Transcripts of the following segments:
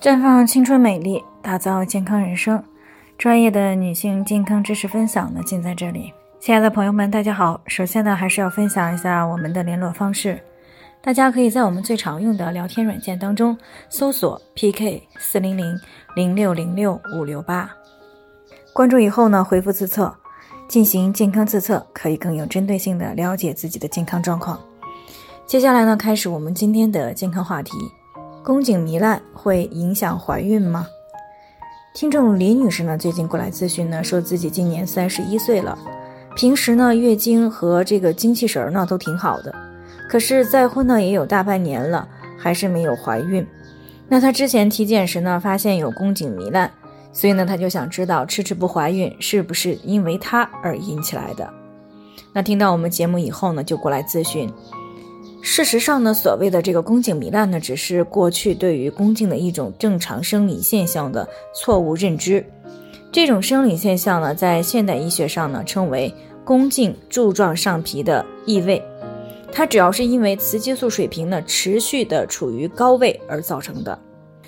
绽放青春美丽，打造健康人生。专业的女性健康知识分享呢，尽在这里。亲爱的朋友们，大家好。首先呢，还是要分享一下我们的联络方式。大家可以在我们最常用的聊天软件当中搜索 PK 四零零零六零六五六八，关注以后呢，回复自测进行健康自测，可以更有针对性的了解自己的健康状况。接下来呢，开始我们今天的健康话题。宫颈糜烂会影响怀孕吗？听众李女士呢，最近过来咨询呢，说自己今年三十一岁了，平时呢月经和这个精气神儿呢都挺好的，可是再婚呢也有大半年了，还是没有怀孕。那她之前体检时呢，发现有宫颈糜烂，所以呢，她就想知道迟迟不怀孕是不是因为她而引起来的。那听到我们节目以后呢，就过来咨询。事实上呢，所谓的这个宫颈糜烂呢，只是过去对于宫颈的一种正常生理现象的错误认知。这种生理现象呢，在现代医学上呢，称为宫颈柱状上皮的异位。它主要是因为雌激素水平呢持续的处于高位而造成的。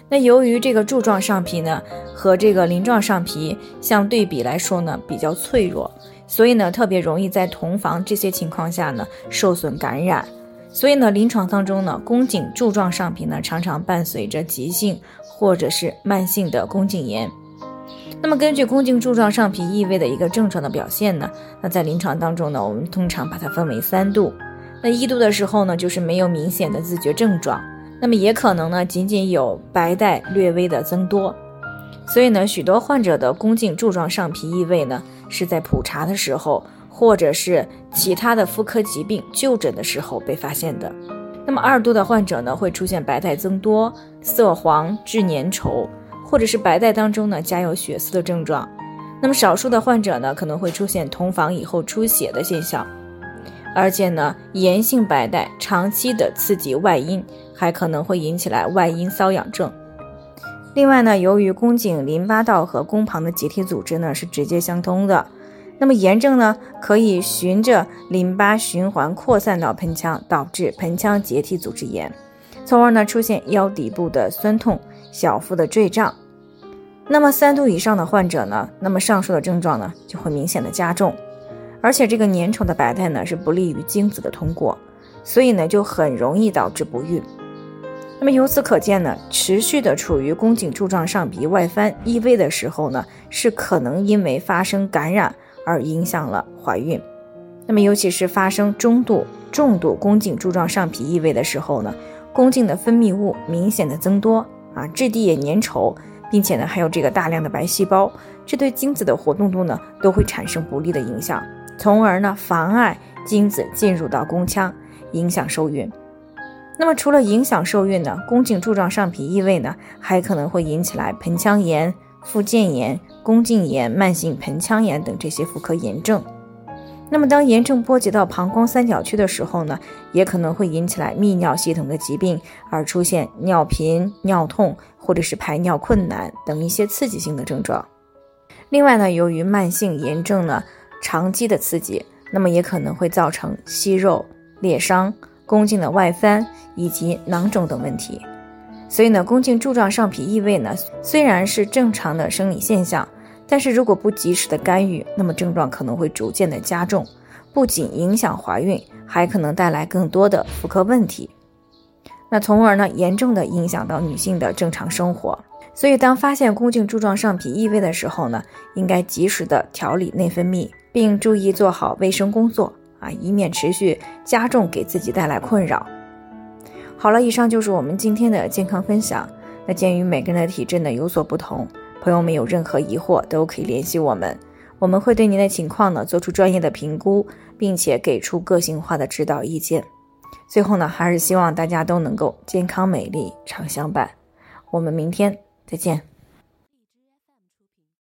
那由于这个柱状上皮呢和这个鳞状上皮相对比来说呢比较脆弱，所以呢特别容易在同房这些情况下呢受损感染。所以呢，临床当中呢，宫颈柱状上皮呢常常伴随着急性或者是慢性的宫颈炎。那么根据宫颈柱状上皮异位的一个症状的表现呢，那在临床当中呢，我们通常把它分为三度。那一度的时候呢，就是没有明显的自觉症状，那么也可能呢仅仅有白带略微的增多。所以呢，许多患者的宫颈柱状上皮异位呢是在普查的时候。或者是其他的妇科疾病就诊的时候被发现的。那么二度的患者呢，会出现白带增多、色黄质粘稠，或者是白带当中呢加有血丝的症状。那么少数的患者呢，可能会出现同房以后出血的现象。而且呢，炎性白带长期的刺激外阴，还可能会引起来外阴瘙痒症。另外呢，由于宫颈淋巴道和宫旁的结缔组织呢是直接相通的。那么炎症呢，可以循着淋巴循环扩散到盆腔，导致盆腔结缔组织炎，从而呢出现腰底部的酸痛、小腹的坠胀。那么三度以上的患者呢，那么上述的症状呢就会明显的加重，而且这个粘稠的白带呢是不利于精子的通过，所以呢就很容易导致不孕。那么由此可见呢，持续的处于宫颈柱状上皮外翻异位的时候呢，是可能因为发生感染。而影响了怀孕，那么尤其是发生中度、重度宫颈柱状上皮异位的时候呢，宫颈的分泌物明显的增多啊，质地也粘稠，并且呢还有这个大量的白细胞，这对精子的活动度呢都会产生不利的影响，从而呢妨碍精子进入到宫腔，影响受孕。那么除了影响受孕呢，宫颈柱状上皮异位呢还可能会引起来盆腔炎。附件炎、宫颈炎、慢性盆腔炎等这些妇科炎症。那么，当炎症波及到膀胱三角区的时候呢，也可能会引起来泌尿系统的疾病，而出现尿频、尿痛或者是排尿困难等一些刺激性的症状。另外呢，由于慢性炎症呢长期的刺激，那么也可能会造成息肉、裂伤、宫颈的外翻以及囊肿等问题。所以呢，宫颈柱状上皮异位呢，虽然是正常的生理现象，但是如果不及时的干预，那么症状可能会逐渐的加重，不仅影响怀孕，还可能带来更多的妇科问题，那从而呢，严重的影响到女性的正常生活。所以，当发现宫颈柱状上皮异位的时候呢，应该及时的调理内分泌，并注意做好卫生工作啊，以免持续加重给自己带来困扰。好了，以上就是我们今天的健康分享。那鉴于每个人的体质呢有所不同，朋友们有任何疑惑都可以联系我们，我们会对您的情况呢做出专业的评估，并且给出个性化的指导意见。最后呢，还是希望大家都能够健康美丽常相伴。我们明天再见。